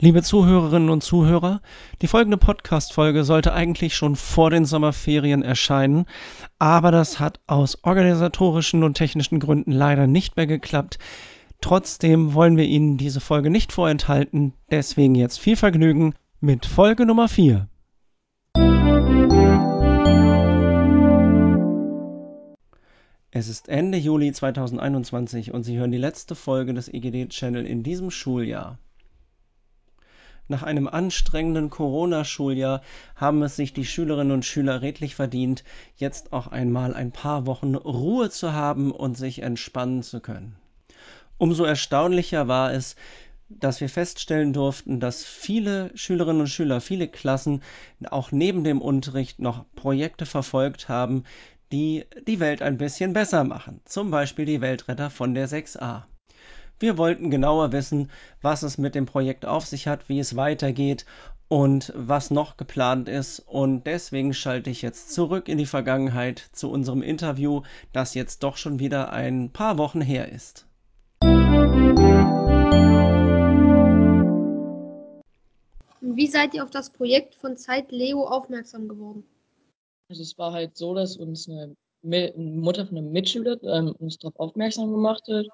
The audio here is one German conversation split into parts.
Liebe Zuhörerinnen und Zuhörer, die folgende Podcast-Folge sollte eigentlich schon vor den Sommerferien erscheinen, aber das hat aus organisatorischen und technischen Gründen leider nicht mehr geklappt. Trotzdem wollen wir Ihnen diese Folge nicht vorenthalten, deswegen jetzt viel Vergnügen mit Folge Nummer 4. Es ist Ende Juli 2021 und Sie hören die letzte Folge des EGD-Channel in diesem Schuljahr. Nach einem anstrengenden Corona-Schuljahr haben es sich die Schülerinnen und Schüler redlich verdient, jetzt auch einmal ein paar Wochen Ruhe zu haben und sich entspannen zu können. Umso erstaunlicher war es, dass wir feststellen durften, dass viele Schülerinnen und Schüler, viele Klassen auch neben dem Unterricht noch Projekte verfolgt haben, die die Welt ein bisschen besser machen. Zum Beispiel die Weltretter von der 6a. Wir wollten genauer wissen, was es mit dem Projekt auf sich hat, wie es weitergeht und was noch geplant ist. Und deswegen schalte ich jetzt zurück in die Vergangenheit zu unserem Interview, das jetzt doch schon wieder ein paar Wochen her ist. Wie seid ihr auf das Projekt von Zeit Leo aufmerksam geworden? Also es war halt so, dass uns eine Mutter von einem Mitschüler ähm, uns darauf aufmerksam gemacht hat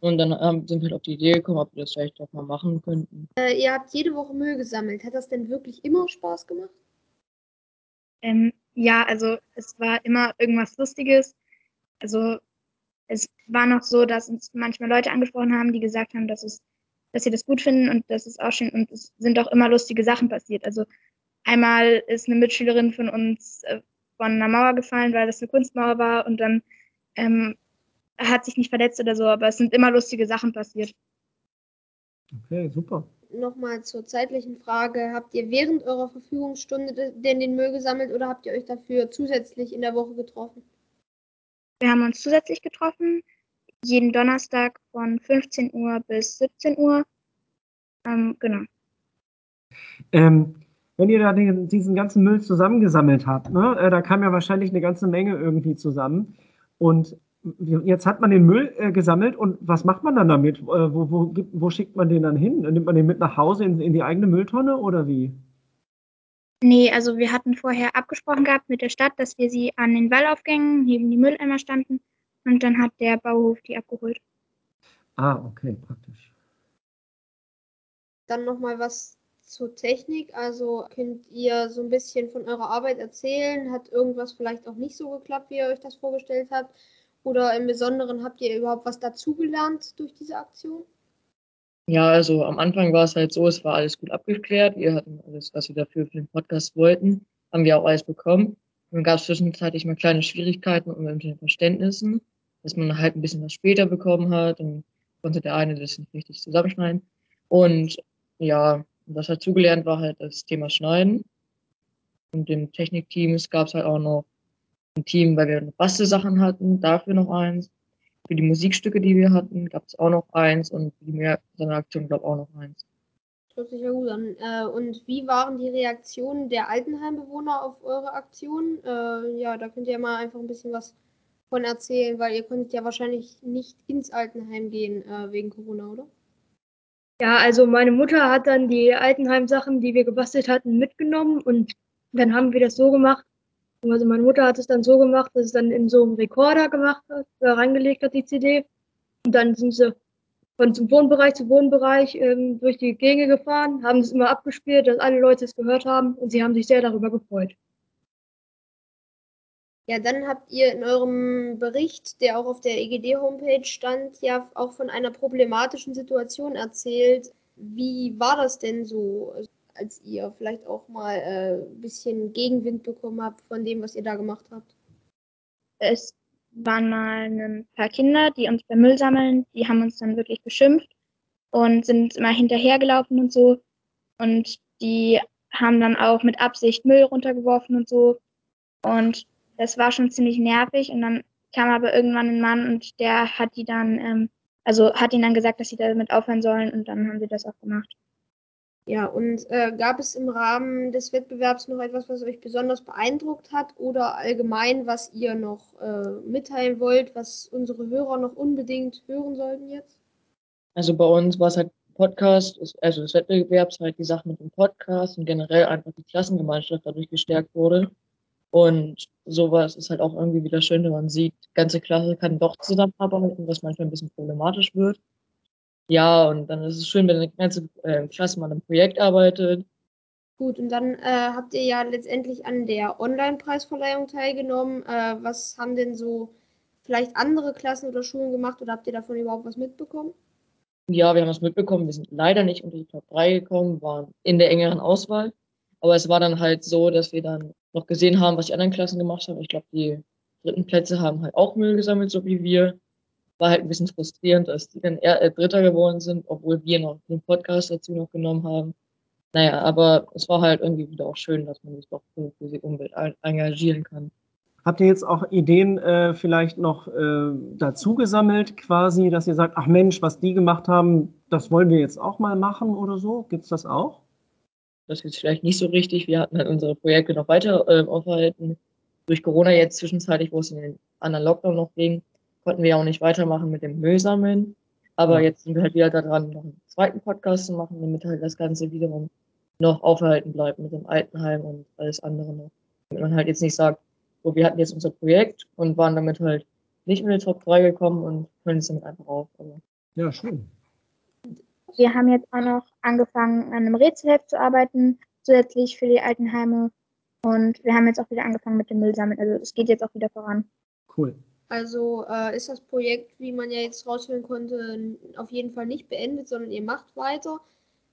und dann ähm, sind wir halt auf die Idee gekommen, ob wir das vielleicht doch mal machen könnten. Äh, ihr habt jede Woche Müll gesammelt. Hat das denn wirklich immer Spaß gemacht? Ähm, ja, also es war immer irgendwas Lustiges. Also es war noch so, dass uns manchmal Leute angesprochen haben, die gesagt haben, dass es, dass sie das gut finden und das ist auch schön und es sind auch immer lustige Sachen passiert. Also einmal ist eine Mitschülerin von uns äh, von einer Mauer gefallen, weil das eine Kunstmauer war und dann ähm, hat sich nicht verletzt oder so, aber es sind immer lustige Sachen passiert. Okay, super. Nochmal zur zeitlichen Frage. Habt ihr während eurer Verfügungsstunde denn den Müll gesammelt oder habt ihr euch dafür zusätzlich in der Woche getroffen? Wir haben uns zusätzlich getroffen, jeden Donnerstag von 15 Uhr bis 17 Uhr. Ähm, genau. Ähm, wenn ihr da den, diesen ganzen Müll zusammengesammelt habt, ne, äh, da kam ja wahrscheinlich eine ganze Menge irgendwie zusammen. Und Jetzt hat man den Müll äh, gesammelt und was macht man dann damit? Äh, wo, wo, wo, schickt man den dann hin? Nimmt man den mit nach Hause in, in, die eigene Mülltonne oder wie? Nee, also wir hatten vorher abgesprochen gehabt mit der Stadt, dass wir sie an den Wallaufgängen neben die Mülleimer standen und dann hat der Bauhof die abgeholt. Ah, okay, praktisch. Dann nochmal was zur Technik. Also könnt ihr so ein bisschen von eurer Arbeit erzählen? Hat irgendwas vielleicht auch nicht so geklappt, wie ihr euch das vorgestellt habt? Oder im Besonderen habt ihr überhaupt was dazugelernt durch diese Aktion? Ja, also am Anfang war es halt so, es war alles gut abgeklärt. Wir hatten alles, was wir dafür für den Podcast wollten, haben wir auch alles bekommen. Und dann gab es zwischenzeitlich mal kleine Schwierigkeiten mit den Verständnissen, dass man halt ein bisschen was später bekommen hat. Dann konnte der eine das nicht richtig zusammenschneiden. Und ja, was dazugelernt war halt das Thema Schneiden. Und im Technikteam gab es halt auch noch ein Team, weil wir noch Bastelsachen hatten, dafür noch eins. Für die Musikstücke, die wir hatten, gab es auch noch eins und für die Mehrseiner-Aktion, glaube ich, auch noch eins. Hört sich ja gut an. Äh, und wie waren die Reaktionen der Altenheimbewohner auf eure Aktion? Äh, ja, da könnt ihr mal einfach ein bisschen was von erzählen, weil ihr konntet ja wahrscheinlich nicht ins Altenheim gehen äh, wegen Corona, oder? Ja, also meine Mutter hat dann die Altenheim-Sachen, die wir gebastelt hatten, mitgenommen und dann haben wir das so gemacht, also meine Mutter hat es dann so gemacht, dass es dann in so einem Rekorder gemacht hat, da reingelegt hat, die CD. Und dann sind sie von zum Wohnbereich zu Wohnbereich ähm, durch die Gänge gefahren, haben es immer abgespielt, dass alle Leute es gehört haben und sie haben sich sehr darüber gefreut. Ja, dann habt ihr in eurem Bericht, der auch auf der EGD-Homepage stand, ja auch von einer problematischen Situation erzählt. Wie war das denn so? Als ihr vielleicht auch mal äh, ein bisschen Gegenwind bekommen habt von dem, was ihr da gemacht habt? Es waren mal ein paar Kinder, die uns beim Müll sammeln, die haben uns dann wirklich beschimpft und sind immer hinterhergelaufen und so. Und die haben dann auch mit Absicht Müll runtergeworfen und so. Und das war schon ziemlich nervig. Und dann kam aber irgendwann ein Mann und der hat die dann, ähm, also hat ihnen dann gesagt, dass sie damit aufhören sollen und dann haben sie das auch gemacht. Ja, und äh, gab es im Rahmen des Wettbewerbs noch etwas, was euch besonders beeindruckt hat oder allgemein, was ihr noch äh, mitteilen wollt, was unsere Hörer noch unbedingt hören sollten jetzt? Also bei uns war es halt Podcast, also des Wettbewerbs halt die Sache mit dem Podcast und generell einfach die Klassengemeinschaft dadurch gestärkt wurde. Und sowas ist halt auch irgendwie wieder schön, wenn man sieht, ganze Klasse kann doch zusammenarbeiten, was manchmal ein bisschen problematisch wird. Ja, und dann ist es schön, wenn eine ganze äh, Klasse mal an einem Projekt arbeitet. Gut, und dann äh, habt ihr ja letztendlich an der Online-Preisverleihung teilgenommen. Äh, was haben denn so vielleicht andere Klassen oder Schulen gemacht oder habt ihr davon überhaupt was mitbekommen? Ja, wir haben was mitbekommen. Wir sind leider nicht unter die Top 3 gekommen, waren in der engeren Auswahl. Aber es war dann halt so, dass wir dann noch gesehen haben, was die anderen Klassen gemacht haben. Ich glaube, die dritten Plätze haben halt auch Müll gesammelt, so wie wir war halt ein bisschen frustrierend, dass die dann eher äh, Dritter geworden sind, obwohl wir noch den Podcast dazu noch genommen haben. Naja, aber es war halt irgendwie wieder auch schön, dass man sich doch für, für die Umwelt engagieren kann. Habt ihr jetzt auch Ideen äh, vielleicht noch äh, dazu gesammelt, quasi, dass ihr sagt, ach Mensch, was die gemacht haben, das wollen wir jetzt auch mal machen oder so? Gibt es das auch? Das ist vielleicht nicht so richtig. Wir hatten halt unsere Projekte noch weiter äh, aufhalten. Durch Corona jetzt zwischenzeitlich, wo es in den anderen Lockdown noch ging, konnten wir auch nicht weitermachen mit dem Müll sammeln. Aber ja. jetzt sind wir halt wieder daran, noch einen zweiten Podcast zu machen, damit halt das Ganze wiederum noch aufgehalten bleibt mit dem Altenheim und alles andere noch. Damit man halt jetzt nicht sagt, so, wir hatten jetzt unser Projekt und waren damit halt nicht in die Top 3 gekommen und können es damit einfach auf. Also. Ja, schön. Wir haben jetzt auch noch angefangen, an einem Rätselheft zu arbeiten, zusätzlich für die Altenheime. Und wir haben jetzt auch wieder angefangen mit dem Müllsammeln. Also es geht jetzt auch wieder voran. Cool. Also äh, ist das Projekt, wie man ja jetzt rausfinden konnte, auf jeden Fall nicht beendet, sondern ihr macht weiter.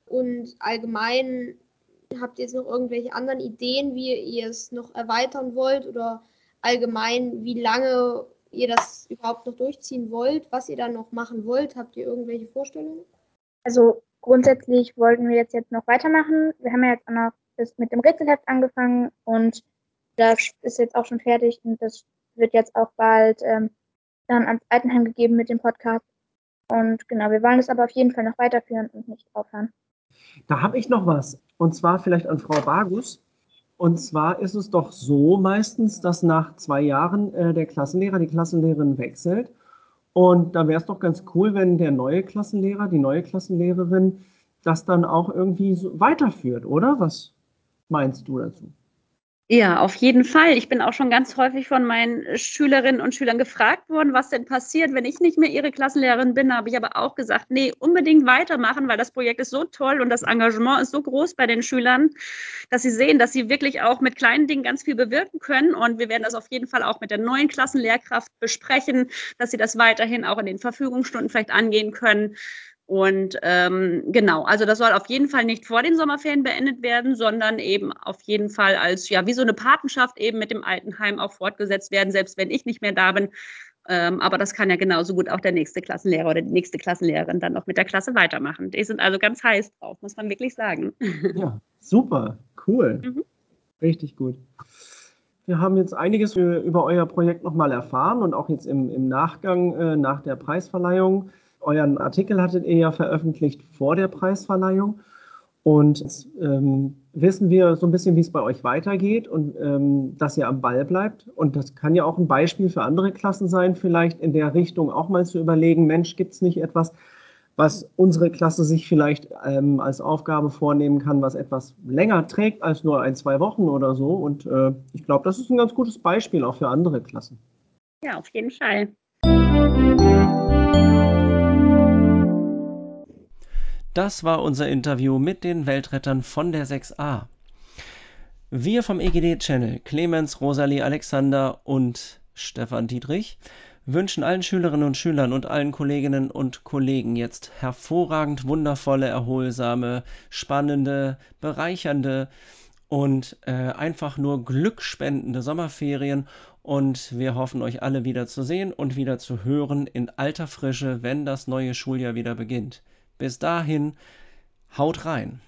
Und allgemein habt ihr jetzt noch irgendwelche anderen Ideen, wie ihr es noch erweitern wollt oder allgemein, wie lange ihr das überhaupt noch durchziehen wollt, was ihr dann noch machen wollt? Habt ihr irgendwelche Vorstellungen? Also grundsätzlich wollten wir jetzt, jetzt noch weitermachen. Wir haben ja jetzt auch noch mit dem Rätselheft angefangen und das ist jetzt auch schon fertig und das wird jetzt auch bald ähm, dann ans Altenheim gegeben mit dem Podcast. Und genau, wir wollen es aber auf jeden Fall noch weiterführen und nicht aufhören. Da habe ich noch was. Und zwar vielleicht an Frau Bagus. Und zwar ist es doch so meistens, dass nach zwei Jahren äh, der Klassenlehrer, die Klassenlehrerin wechselt. Und da wäre es doch ganz cool, wenn der neue Klassenlehrer, die neue Klassenlehrerin das dann auch irgendwie so weiterführt, oder? Was meinst du dazu? Ja, auf jeden Fall. Ich bin auch schon ganz häufig von meinen Schülerinnen und Schülern gefragt worden, was denn passiert, wenn ich nicht mehr ihre Klassenlehrerin bin. Da habe ich aber auch gesagt, nee, unbedingt weitermachen, weil das Projekt ist so toll und das Engagement ist so groß bei den Schülern, dass sie sehen, dass sie wirklich auch mit kleinen Dingen ganz viel bewirken können. Und wir werden das auf jeden Fall auch mit der neuen Klassenlehrkraft besprechen, dass sie das weiterhin auch in den Verfügungsstunden vielleicht angehen können. Und ähm, genau, also das soll auf jeden Fall nicht vor den Sommerferien beendet werden, sondern eben auf jeden Fall als, ja, wie so eine Patenschaft eben mit dem Altenheim auch fortgesetzt werden, selbst wenn ich nicht mehr da bin. Ähm, aber das kann ja genauso gut auch der nächste Klassenlehrer oder die nächste Klassenlehrerin dann noch mit der Klasse weitermachen. Die sind also ganz heiß drauf, muss man wirklich sagen. Ja, super, cool. Mhm. Richtig gut. Wir haben jetzt einiges über euer Projekt nochmal erfahren und auch jetzt im, im Nachgang äh, nach der Preisverleihung. Euren Artikel hattet ihr ja veröffentlicht vor der Preisverleihung. Und jetzt ähm, wissen wir so ein bisschen, wie es bei euch weitergeht und ähm, dass ihr am Ball bleibt. Und das kann ja auch ein Beispiel für andere Klassen sein, vielleicht in der Richtung auch mal zu überlegen, Mensch, gibt es nicht etwas, was unsere Klasse sich vielleicht ähm, als Aufgabe vornehmen kann, was etwas länger trägt als nur ein, zwei Wochen oder so. Und äh, ich glaube, das ist ein ganz gutes Beispiel auch für andere Klassen. Ja, auf jeden Fall. Das war unser Interview mit den Weltrettern von der 6a. Wir vom EGD-Channel, Clemens, Rosalie, Alexander und Stefan Dietrich, wünschen allen Schülerinnen und Schülern und allen Kolleginnen und Kollegen jetzt hervorragend wundervolle, erholsame, spannende, bereichernde und äh, einfach nur glückspendende Sommerferien und wir hoffen euch alle wieder zu sehen und wieder zu hören in alter Frische, wenn das neue Schuljahr wieder beginnt. Bis dahin, haut rein.